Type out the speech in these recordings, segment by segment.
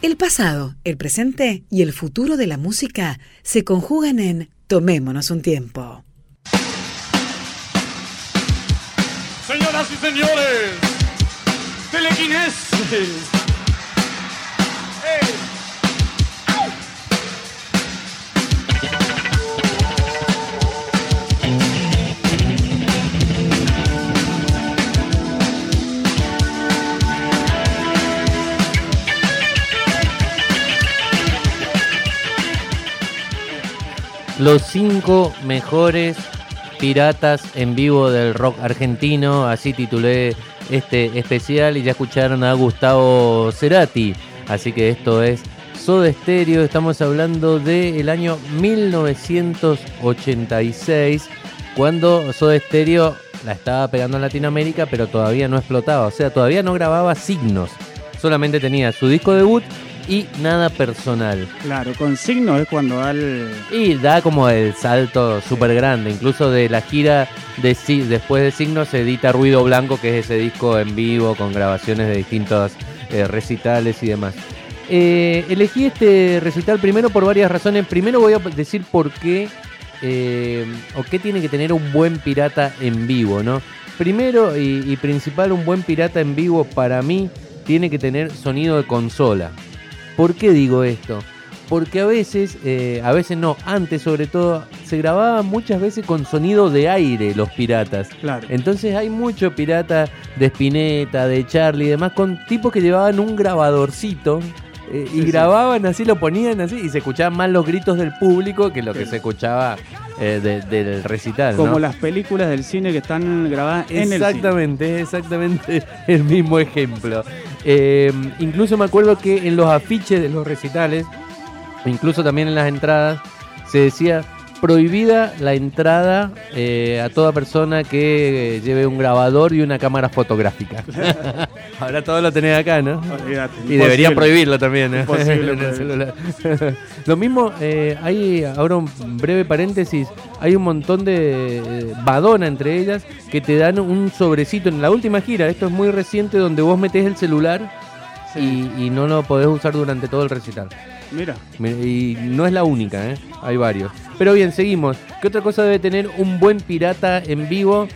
El pasado, el presente y el futuro de la música se conjugan en Tomémonos un tiempo. Señoras y señores, telequineses. Los cinco mejores piratas en vivo del rock argentino. Así titulé este especial y ya escucharon a Gustavo Cerati. Así que esto es Soda Stereo. Estamos hablando del año 1986, cuando Soda Stereo la estaba pegando en Latinoamérica, pero todavía no explotaba. O sea, todavía no grababa signos. Solamente tenía su disco debut y nada personal. Claro, con signo es cuando da el... Y da como el salto súper grande, incluso de la gira de después de signo se edita Ruido Blanco, que es ese disco en vivo con grabaciones de distintos eh, recitales y demás. Eh, elegí este recital primero por varias razones. Primero voy a decir por qué eh, o qué tiene que tener un buen pirata en vivo, ¿no? Primero y principal, un buen pirata en vivo para mí tiene que tener sonido de consola. ¿Por qué digo esto? Porque a veces, eh, a veces no, antes sobre todo, se grababa muchas veces con sonido de aire los piratas. Claro. Entonces hay mucho pirata de Spinetta, de Charlie y demás, con tipos que llevaban un grabadorcito eh, y grababan así, lo ponían así y se escuchaban más los gritos del público que lo que se escuchaba eh, del recital. Como las películas del cine que están grabadas en el Exactamente, exactamente el mismo ejemplo. Eh, incluso me acuerdo que en los afiches de los recitales, incluso también en las entradas, se decía prohibida la entrada eh, a toda persona que lleve un grabador y una cámara fotográfica. Ahora todo lo tenés acá, ¿no? y deberían prohibirlo también ¿eh? en el celular. lo mismo, eh, hay, ahora un breve paréntesis, hay un montón de badona entre ellas que te dan un sobrecito en la última gira, esto es muy reciente, donde vos metés el celular y, y no lo podés usar durante todo el recital. Mira. Y no es la única, ¿eh? hay varios. Pero bien, seguimos. ¿Qué otra cosa debe tener un buen pirata en vivo?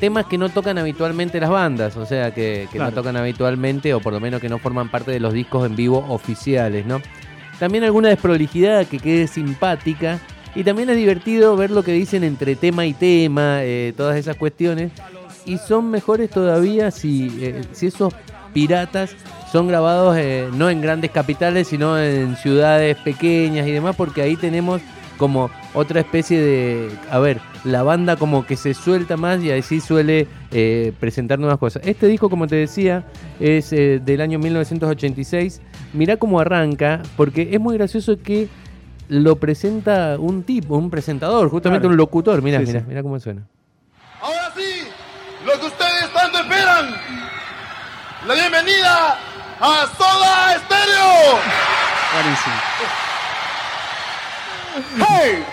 Temas que no tocan habitualmente las bandas, o sea, que, no tocan habitualmente o por lo menos que no forman parte de los discos en vivo oficiales, ¿no? También alguna desprolijidad que quede simpática. Y también es divertido ver lo que dicen entre tema y tema, eh, todas esas cuestiones. Y son mejores todavía si, eh, si esos piratas son grabados eh, no en grandes capitales, sino en ciudades pequeñas y demás, porque ahí tenemos como otra especie de, a ver, la banda como que se suelta más y así suele eh, presentar nuevas cosas. Este disco, como te decía, es eh, del año 1986. Mirá cómo arranca, porque es muy gracioso que lo presenta un tipo, un presentador, justamente un locutor. Mirá, mirá, mirá cómo suena. Ahora sí, lo que ustedes tanto esperan, la bienvenida a Soda Stereo. ¡Hey!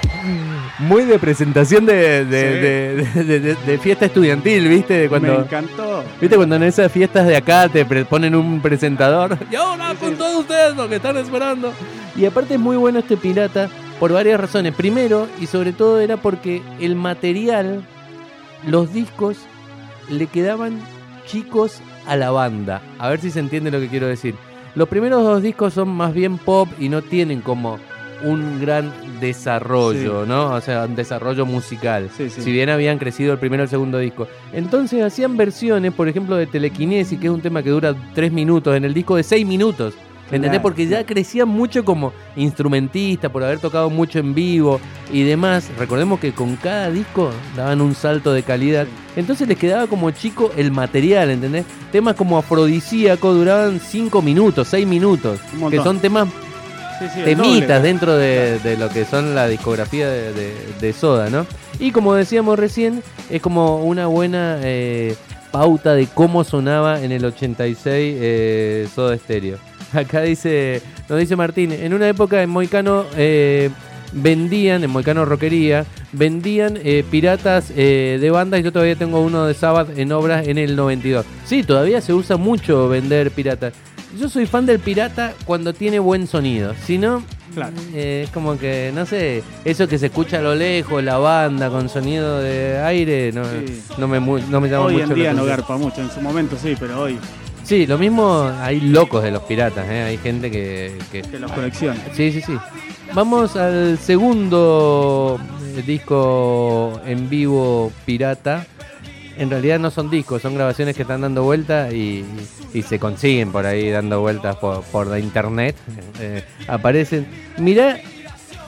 Muy de presentación de, de, fiesta estudiantil, ¿viste? Cuando, Me encantó. ¿Viste cuando en esas fiestas de acá te ponen un presentador? Y ahora con todos ustedes lo que están esperando. Y aparte es muy bueno este pirata por varias razones. Primero y sobre todo era porque el material, los discos, le quedaban chicos a la banda. A ver si se entiende lo que quiero decir. Los primeros dos discos son más bien pop y no tienen como un gran desarrollo, ¿no? O sea, un desarrollo musical. si bien habían crecido el primero y el segundo disco. Entonces hacían versiones, por ejemplo, de Telequinesis, que es un tema que dura tres minutos, en el disco de seis minutos. ¿Entendés? Porque ya crecían mucho como instrumentista, por haber tocado mucho en vivo y demás. Recordemos que con cada disco daban un salto de calidad. Entonces les quedaba como chico el material, ¿entendés? Temas como afrodisíaco duraban 5 minutos, 6 minutos. Que son temas temitas dentro de, lo que son la discografía de, Soda, ¿no? Y como decíamos recién, es como una buena eh, pauta de cómo sonaba en el 86 eh, Soda Stereo. Acá dice, nos dice Martín, en una época en Moicano eh, vendían, en Moicano Roquería, vendían eh, piratas eh, de bandas y yo todavía tengo uno de Sabbath en obras en el 92. Sí, todavía se usa mucho vender piratas. Yo soy fan del pirata cuando tiene buen sonido. Si no, Claro. eh, es como que, no sé, eso que se escucha a lo lejos, la banda con sonido de aire, no, Sí. no, me, no me llama Hoy mucho en la día no garpa mucho, en su momento sí, pero hoy Sí, lo mismo hay locos de los piratas, ¿eh? hay gente que, que- que los colecciona. Sí, sí, sí. Vamos al segundo eh, disco en vivo pirata. En realidad no son discos, son grabaciones que están dando vueltas y, y se consiguen por ahí dando vueltas por, por la internet. Eh, aparecen. Mirá,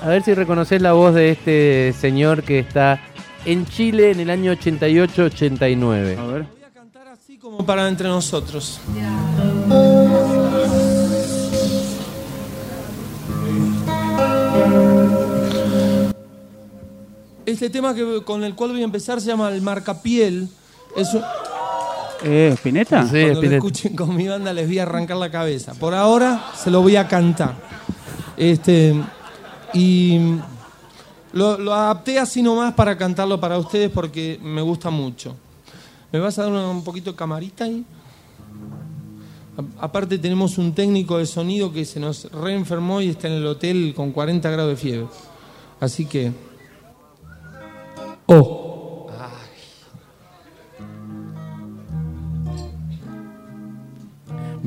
a ver si reconoces la voz de este señor que está en Chile en el año 88-89. A ver. Voy a cantar así como para entre nosotros. Este tema que, con el cual voy a empezar se llama El Marcapiel. Es un- ¿Eh, ¿Spinetta? Sí, cuando lo escuchen con mi banda les voy a arrancar la cabeza. Por ahora se lo voy a cantar. Este, y lo, lo adapté así nomás para cantarlo para ustedes porque me gusta mucho. ¿Me vas a dar un poquito de camarita ahí? Aparte tenemos un técnico de sonido que se nos reenfermó y está en el hotel con 40 grados de fiebre. Así que... Oh.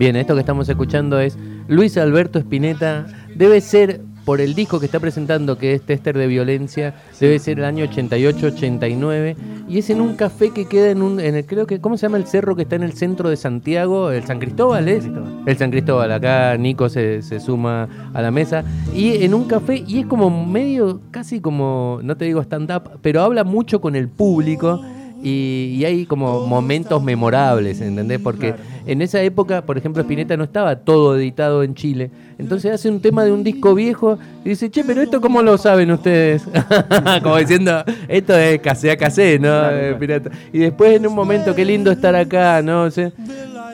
Bien, esto que estamos escuchando es Luis Alberto Spinetta. Debe ser, por el disco que está presentando, que es Tester de Violencia, debe ser el año 88-89. Y es en un café que queda en un. En el, creo que. ¿Cómo se llama el cerro que está en el centro de Santiago? ¿El San Cristóbal es? El San Cristóbal. Acá Nico se, se suma a la mesa. Y en un café, y es como medio, casi como, no te digo stand-up, pero habla mucho con el público. Y, y hay como momentos memorables, ¿entendés? Porque en esa época, por ejemplo, Spinetta no estaba todo editado en Chile. Entonces hace un tema de un disco viejo y dice, che, pero esto cómo lo saben ustedes? como diciendo, esto es casé a casé, ¿no? Eh, Spinetta. Y después en un momento, qué lindo estar acá, ¿no? O sea,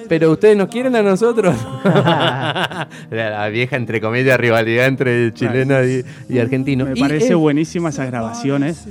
pero ustedes nos quieren a nosotros. la, la vieja, entre comillas, rivalidad entre chileno y, y argentino. Me Y parece él- buenísima esas grabaciones.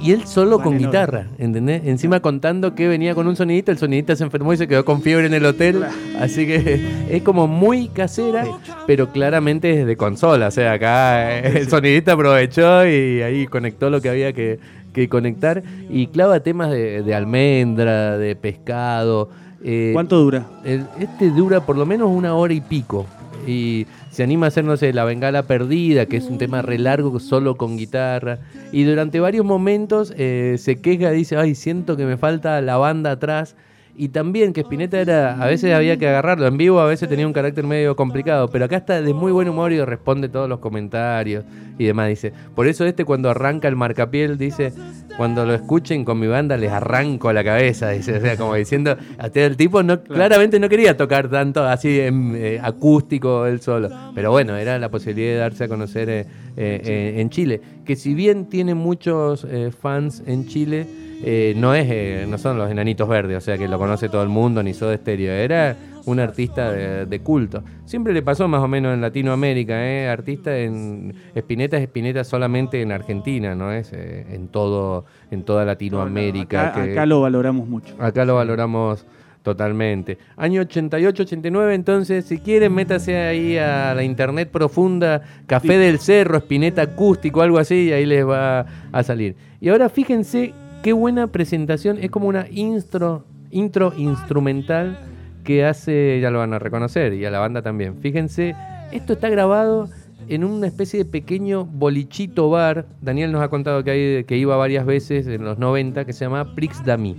Y él solo con guitarra, ¿entendés? Encima contando que venía con un sonidista, el sonidista se enfermó y se quedó con fiebre en el hotel. Así que es como muy casera, pero claramente es de consola. O sea, acá el sonidista aprovechó y ahí conectó lo que había que, que conectar. Y clava temas de, de almendra, de pescado. eh, ¿Cuánto dura? el- este dura por lo menos una hora y pico. Y se anima a hacer, no sé, La Bengala Perdida, que es un tema re largo, solo con guitarra. Y durante varios momentos eh, se queja, dice, ay, siento que me falta la banda atrás. Y también que Spinetta era, a veces había que agarrarlo en vivo, a veces tenía un carácter medio complicado, pero acá está de muy buen humor y responde todos los comentarios y demás. Dice, por eso este cuando arranca el marcapiel, dice, cuando lo escuchen con mi banda les arranco la cabeza, dice, o sea, como diciendo, hasta el tipo no, claramente no quería tocar tanto así en, eh, acústico él solo, pero bueno, era la posibilidad de darse a conocer eh, eh, en Chile, que si bien tiene muchos eh, fans en Chile, eh, no es eh, no son los enanitos verdes, o sea que lo conoce todo el mundo, ni Soda Stereo, era un artista de, de culto. Siempre le pasó más o menos en Latinoamérica, ¿eh? artista en Spinetta es Spinetta solamente en Argentina, no es eh, en todo en toda Latinoamérica. Acá, que- acá lo valoramos mucho. Acá lo valoramos totalmente. Año 88-89, entonces, si quieren, métase ahí a la internet profunda, Café del Cerro, Espineta Acústico, algo así, y ahí les va a salir. Y ahora fíjense qué buena presentación, es como una intro, intro instrumental que hace, ya lo van a reconocer, y a la banda también. Fíjense, esto está grabado en una especie de pequeño bolichito bar. Daniel nos ha contado que, hay, que iba varias veces en los 90, que se llama Prix Dami,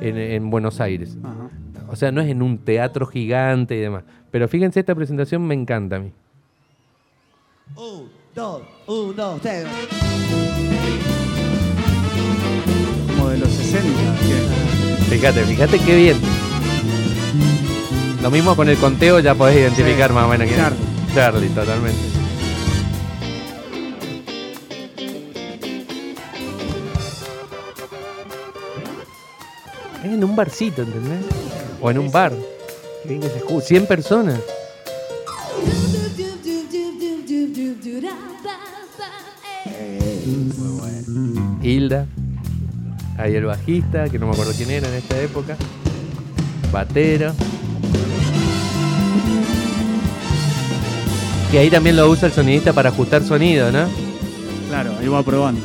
en, en Buenos Aires. Ajá. O sea, no es en un teatro gigante y demás. Pero fíjense, esta presentación me encanta a mí. Un, dos, un, dos, 60. que- Fíjate, fíjate qué bien. Lo mismo con el conteo, ya podés identificar más o menos quién es. Charlie. Charlie, totalmente. Es en un barcito, ¿entendés? O en un bar. Qué bien que se escucha. 100 personas. Hilda. Ahí el bajista, que no me acuerdo quién era en esta época. Batero. Que ahí también lo usa el sonidista para ajustar sonido, ¿no? Claro, ahí va probando.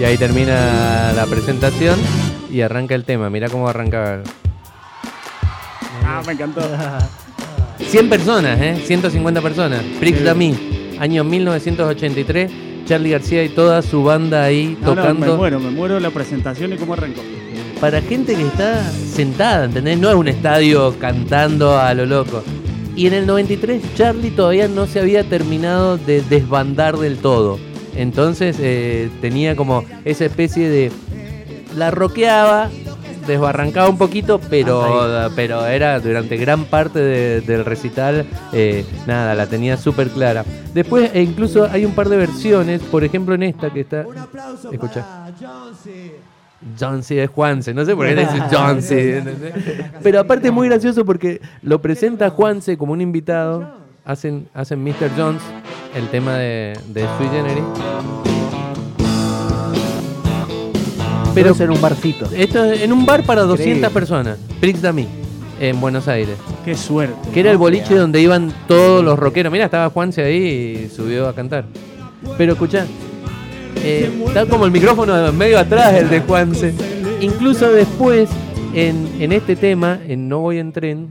Y ahí termina la presentación y arranca el tema. Mirá cómo arranca. Ah, me encantó. 100 personas, ¿eh? 150 personas. Prix Sí. Dami, año 1983. Charlie García y toda su banda ahí No, no, tocando. me muero, me muero la presentación y cómo arrancó. Para gente que está sentada, ¿entendés? No es un estadio cantando a lo loco. Y en el 93 Charlie todavía no se había terminado de desbandar del todo. Entonces eh, tenía como esa especie de... La roqueaba, desbarrancaba un poquito, pero, pero era durante gran parte de- del recital, eh, nada, la tenía súper clara. Después, e incluso hay un par de versiones, por ejemplo en esta que está... Un aplauso Escucha. John C. Es Juanse, no sé por qué le dice John C. Pero aparte es muy gracioso porque lo presenta Juanse como un invitado, hacen, hacen Mr. Jones, el tema de, de Sui Generis. Pero Pero es en un barcito. esto es en un bar para 200 Increíble. personas, Prix Dami, en Buenos Aires. Qué suerte. Que era el boliche donde iban todos los rockeros. Mira, estaba Juanse ahí y subió a cantar. Pero escuchá, eh, está como el micrófono medio atrás el de Juanse. Incluso después, en, en este tema, en No Voy en Tren,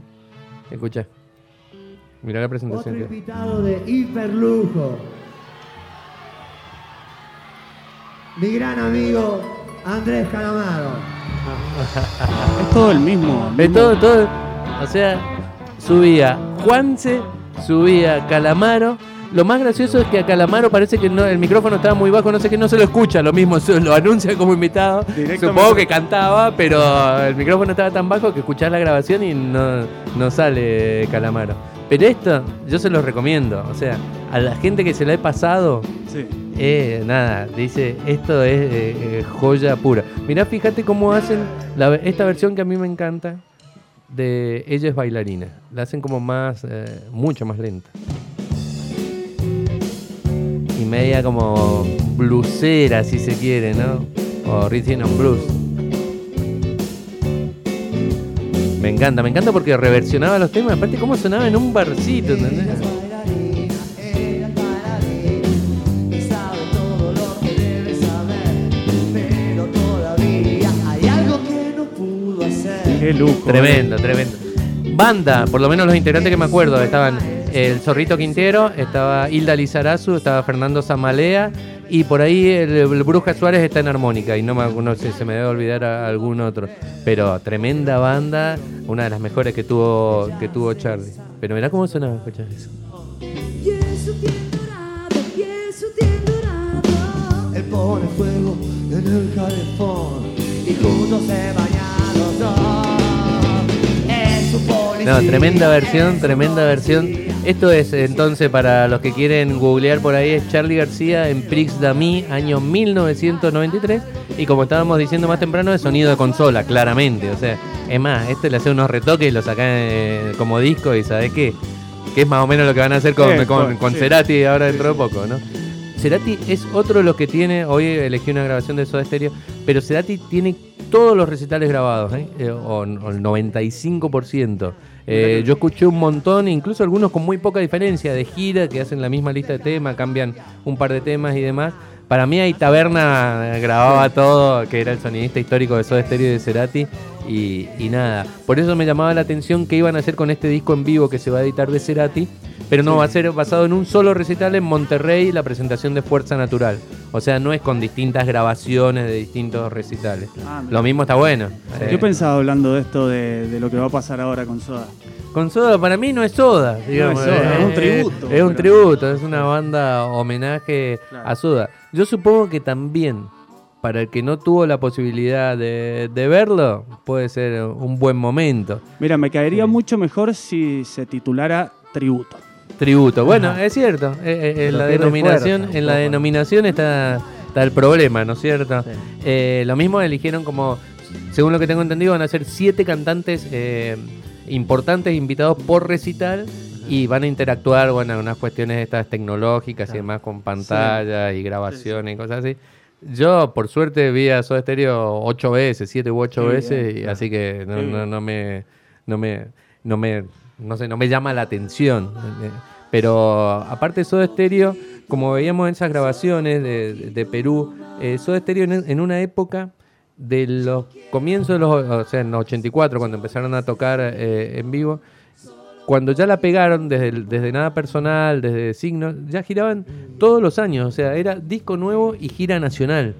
escuchá. Mirá la Otro presentación. que- invitado de hiperlujo. Mi gran amigo Andrés Calamaro. Es todo el mismo. Mismo- todo, todo. O sea, subía Juanse, subía Calamaro. Lo más gracioso es que a Calamaro parece que no, el micrófono estaba muy bajo, no sé qué, no se lo escucha, lo mismo, se lo anuncia como invitado. Supongo que cantaba, pero el micrófono estaba tan bajo que escuchás la grabación y no, no sale Calamaro. Pero esto, yo se los recomiendo. O sea, a la gente que se la he pasado, Sí. eh, nada, dice, esto es eh, eh, joya pura. Mirá, fíjate cómo hacen la- esta versión que a mí me encanta de Ella es bailarina. La hacen como más, eh, mucho más lenta. Y media como blusera, si se quiere, ¿no? O rhythm and blues. Encanta, me encanta porque reversionaba los temas. Aparte, cómo sonaba en un barcito, ¿entendés? Qué lujo. Tremendo, tremendo. Banda, por lo menos los integrantes que me acuerdo, estaban el Zorrito Quintero, estaba Hilda Lizarazu, estaba Fernando Zamalea y por ahí el, el Bruja Suárez está en armónica y no, me, no sé, se me debe olvidar a algún otro. Pero tremenda banda, una de las mejores que tuvo, que tuvo Charlie. Pero mirá cómo sonaba, escuchá eso. Él pone fuego en el calefón y juntos se bañan los dos. No, tremenda versión, tremenda versión. Esto es entonces para los que quieren googlear por ahí, es Charlie García en Prix Dami, año 1993. Y como estábamos diciendo más temprano, es sonido de consola, claramente. O sea, es más, este le hace unos retoques y lo saca eh, como disco y ¿sabes qué? Que es más o menos lo que van a hacer con, Sí, con, con- con sí. Cerati ahora dentro de poco, ¿no? Cerati es otro de los que tiene, hoy elegí una grabación de Soda Stereo, pero Cerati tiene todos los recitales grabados, ¿eh? Eh, o, o el 95%. Eh, yo escuché un montón, incluso algunos con muy poca diferencia, de gira, que hacen la misma lista de temas, cambian un par de temas y demás. Para mí ahí Taberna grababa todo, que era el sonidista histórico de Soda Stereo y de Cerati, y, y nada. Por eso me llamaba la atención qué iban a hacer con este disco en vivo que se va a editar de Cerati, pero no, va a ser basado en un solo recital en Monterrey, la presentación de Fuerza Natural. O sea, no es con distintas grabaciones de distintos recitales. Ah. Lo mismo está bueno. Eh, Yo pensaba hablando de esto de, de lo que va a pasar ahora con Soda. Con Soda, para mí no es Soda, digamos. es Soda, eh, es un eh, tributo, Es un tributo, es una banda homenaje Claro. a Soda. Yo supongo que también, para el que no tuvo la posibilidad de, de verlo, puede ser un buen momento. Mira, me caería mucho mejor si se titulara Tributo. Tributo. Bueno, es cierto. eh, eh, en la denominación, fuerza, en la denominación está, está el problema, ¿no es cierto? Sí. Eh, lo mismo eligieron como, según lo que tengo entendido, van a ser siete cantantes importantes invitados por recital y van a interactuar, bueno, en unas cuestiones estas tecnológicas y demás con pantallas y grabaciones y cosas así. Yo, por suerte, vi a Soda Stereo ocho veces, siete u ocho veces, y así que no, no, no me, no me, no me no sé, no me llama la atención. Pero aparte de Soda Stereo, como veíamos en esas grabaciones de, Perú, eh, Soda Stereo en, una época de los comienzos de los, o sea, en los 84, cuando empezaron a tocar eh, en vivo, cuando ya la pegaron desde, desde nada personal, desde signos, ya giraban todos los años, o sea, era disco nuevo y gira nacional.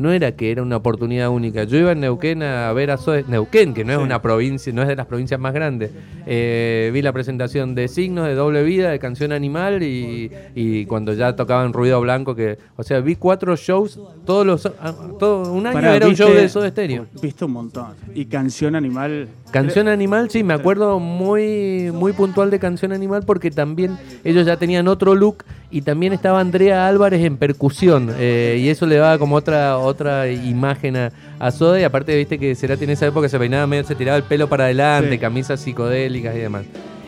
No era que era una oportunidad única. Yo iba en Neuquén a ver a Soda, Neuquén, que no es Sí. una provincia, no es de las provincias más grandes. Eh, vi la presentación de Signos, de Doble Vida, de Canción Animal y, y cuando ya tocaban Ruido Blanco, que, o sea, vi cuatro shows todos los, ah, todo un año Pará, era un show de Soda Stereo. Viste un montón. Y Canción Animal. Canción Animal, sí, me acuerdo muy, muy puntual de Canción Animal porque también ellos ya tenían otro look y también estaba Andrea Álvarez en percusión eh, y eso le daba como otra otra imagen a, a Soda y aparte viste que Cerati en esa época se peinaba medio, se tiraba el pelo para adelante, Sí. camisas psicodélicas y demás.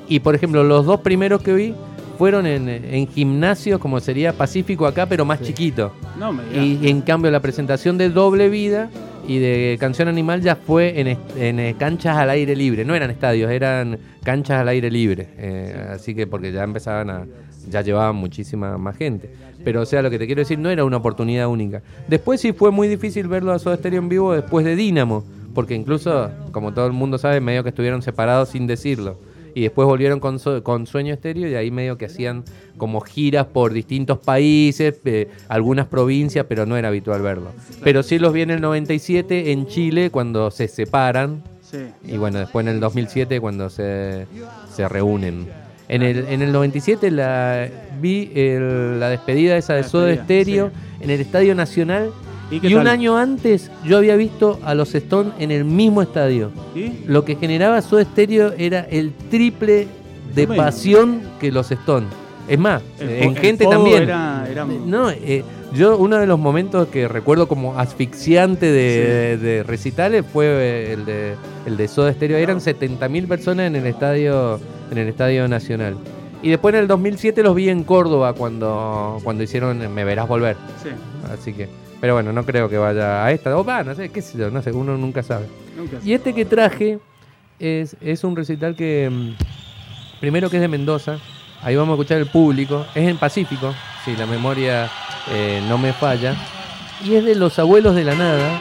Y por ejemplo, los dos primeros que vi fueron en, en gimnasios como sería Pacífico acá, pero más chiquito. No me. Y en cambio la presentación de Doble Vida y de Canción Animal ya fue en, en, eh, canchas al aire libre. No eran estadios, eran canchas al aire libre. Eh, así que porque ya empezaban a... ya llevaban muchísima más gente. Pero o sea, lo que te quiero decir no era una oportunidad única. Después sí fue muy difícil verlo a Soda Stereo en vivo después de Dínamo. Porque incluso, como todo el mundo sabe, medio que estuvieron separados sin decirlo. Y después volvieron con, con Sueño Estéreo y ahí medio que hacían como giras por distintos países, eh, algunas provincias, pero no era habitual verlo. Pero sí los vi en el 97 en Chile cuando se separan Sí. y bueno, después en el 2007 cuando se, se reúnen. En el, en el 97 la, vi el- la despedida esa de Soda Stereo en el Estadio Nacional ¿Y un año antes yo había visto a los Stones en el mismo estadio. ¿Y? Lo que generaba Soda Stereo era el triple de No pasión que los Stones. Es más, El en el gente también. Era, era- No, eh, yo uno de los momentos que recuerdo como asfixiante de, de recitales fue eh, el de, el de Soda Stereo. Eran 70.000 personas en el estadio en el estadio nacional. Y después en el 2007 los vi en Córdoba cuando, cuando hicieron Me Verás Volver. sí, Así que, pero bueno, no creo que vaya a esta. O va, no sé, qué sé yo, no sé, uno nunca sabe. nunca Y este que traje es, es un recital que, mm, primero que es de Mendoza, ahí vamos a escuchar el público, es en Pacífico, si la memoria eh, no me falla, y es de Los Abuelos de la Nada,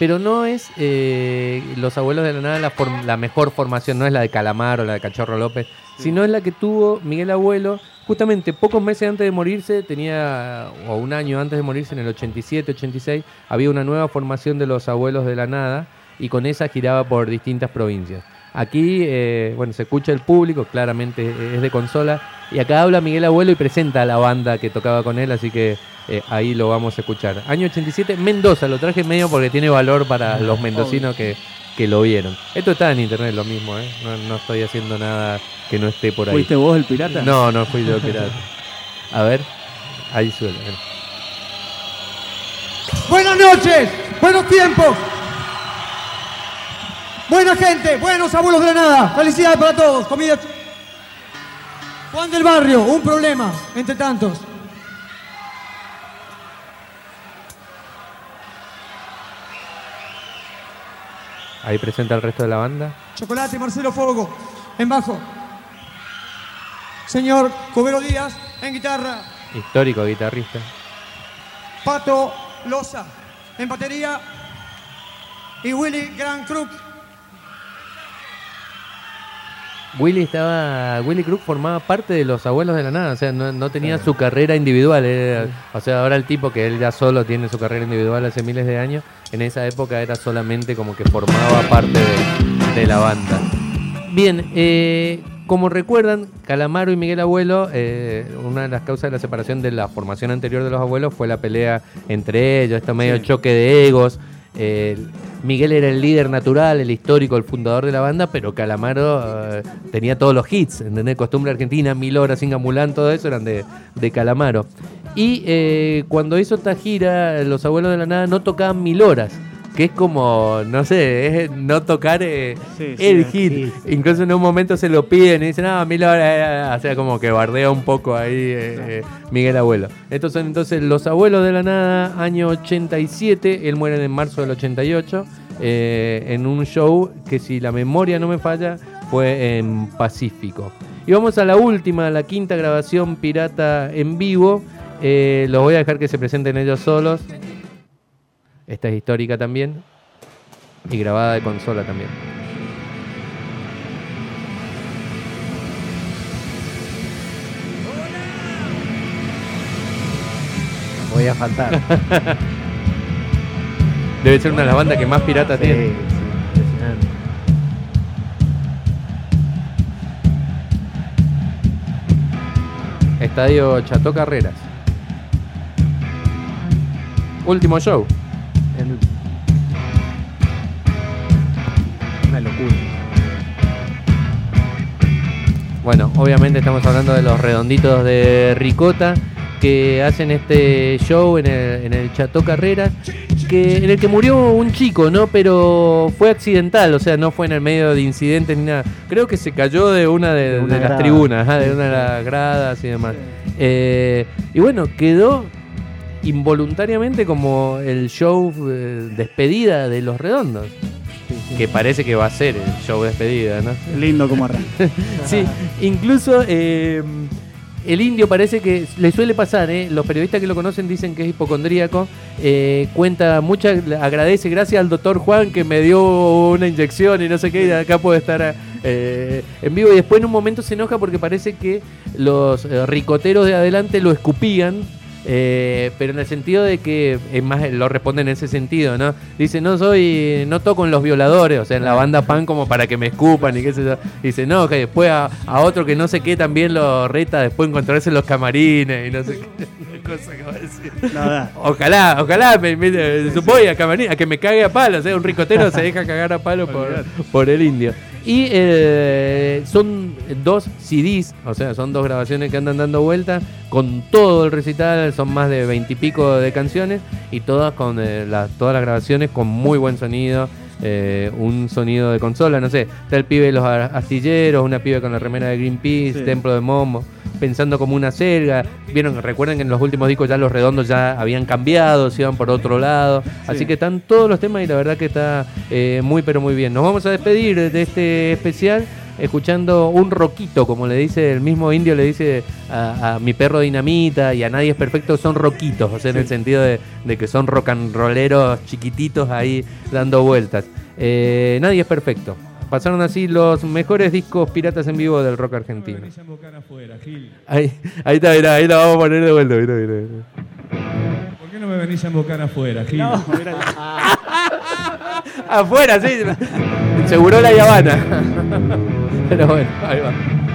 pero no es eh, Los Abuelos de la Nada la, form- la mejor formación, no es la de Calamar o la de Cachorro López, sino es la que tuvo Miguel Abuelo. Justamente pocos meses antes de morirse, tenía, o un año antes de morirse, en el 87, 86, había una nueva formación de los abuelos de la nada y con esa giraba por distintas provincias. Aquí, eh, bueno, se escucha el público, claramente es de consola, y acá habla Miguel Abuelo y presenta a la banda que tocaba con él, así que eh, ahí lo vamos a escuchar. Año 87, Mendoza, lo traje medio porque tiene valor para los mendocinos que, que lo vieron. Esto está en internet, lo mismo, ¿eh? No, no estoy haciendo nada que no esté por ahí. ¿Fuiste vos el pirata? No, no fui yo pirata. A ver, ahí suena. ver. Buenas noches, buenos tiempos. Buena gente, buenos abuelos de la nada. Felicidades para todos. Comida. Juan del Barrio, un problema, entre tantos. Ahí presenta el resto de la banda. Chocolate, Marcelo Fogo, en bajo. Señor Cubero Díaz, en guitarra. Histórico guitarrista. Pato Loza, en batería. Y Willy Grand Crook, Willy estaba. Willy Crook formaba parte de los abuelos de la nada, o sea, no, no tenía su carrera individual. era- o sea, ahora el tipo que él ya solo tiene su carrera individual hace miles de años, en esa época era solamente como que formaba parte de, de la banda. Bien, eh, como recuerdan, Calamaro y Miguel Abuelo, eh, una de las causas de la separación de la formación anterior de los abuelos fue la pelea entre ellos, esto medio Sí. choque de egos. Eh, Miguel era el líder natural, el histórico, el fundador de la banda, pero Calamaro eh, tenía todos los hits, ¿entendés? Costumbre Argentina, Mil Horas, Sin Ambulán, todo eso eran de, de Calamaro. Y eh, cuando hizo esta gira, Los Abuelos de la Nada no tocaban Mil Horas, que es como, no sé, es no tocar eh, Sí, el hit. Incluso en un momento se lo piden y dicen, ah, Mil Horas, eh, o sea, como que bardea un poco ahí eh, Miguel Abuelo. Estos son entonces Los Abuelos de la Nada, año 87, él muere en marzo del 88. eh, en un show que si la memoria no me falla fue en Pacífico. Y vamos a la última, la quinta grabación pirata en vivo. Los voy a dejar que se presenten ellos solos. Esta es histórica también. Y grabada de consola también. Voy a faltar. Debe ser una de las bandas que más piratas Sí, tiene. sí, impresionante. Estadio Chato Carreras. Último show. Una locura. Bueno, obviamente estamos hablando de los redonditos de Ricota que hacen este show en el, en el Chateau Carreras, que, en el que murió un chico, ¿no? Pero fue accidental, o sea, no fue en el medio de incidentes ni nada. Creo que se cayó de una de, De una de las tribunas, de una de las gradas y demás. Eh, y bueno, quedó involuntariamente como el show eh, despedida de los redondos. Que parece que va a ser el show despedida, ¿no? Lindo como arranca. Sí, incluso eh, el indio parece que le suele pasar, ¿eh? los periodistas que lo conocen dicen que es hipocondríaco, eh, cuenta mucha, agradece, gracias al doctor Juan que me dio una inyección y no sé qué, y acá puede estar eh, en vivo y después en un momento se enoja porque parece que los eh, ricoteros de adelante lo escupían. Eh, pero en el sentido de que es más lo responde en ese sentido, ¿no? Dice, no soy, no toco en los violadores, o sea, en la banda pan como para que me escupan y qué sé yo. Dice, no, que después a, a otro que no sé qué también lo reta después encontrarse en los camarines y no sé qué. Una cosa que va a decir. Nada. Ojalá, ojalá, me, me, supongo a, camarín- a que me cague a palos, ¿eh? un ricotero se deja cagar a palos por, por el indio. Y eh, son dos CDs, o sea, son dos grabaciones que andan dando vueltas con todo el recital, son más de veintipico de canciones y todas con eh, las- todas las grabaciones con muy buen sonido. eh, un sonido de consola, no sé, está el pibe de los astilleros, una pibe con la remera de Greenpeace, Sí. Templo de Momo, pensando como una selga. Vieron, recuerden que en los últimos discos ya los redondos ya habían cambiado, se iban por otro lado. Así que están todos los temas y la verdad que está eh, muy pero muy bien. Nos vamos a despedir de este especial escuchando un roquito, como le dice el mismo indio, le dice a, a mi perro dinamita y a nadie es perfecto, son roquitos, o sea, en el sentido de, de que son rock and rolleros chiquititos ahí dando vueltas. Eh, nadie es perfecto. Pasaron así los mejores discos piratas en vivo del rock argentino. Ahí, ahí está, mirá, ahí la vamos a poner de vuelta. mirá, mirá, mirá. ¿Por qué no me venís a embocar afuera, Gil? Afuera, sí. Seguro la Habana. Pero bueno, ahí va.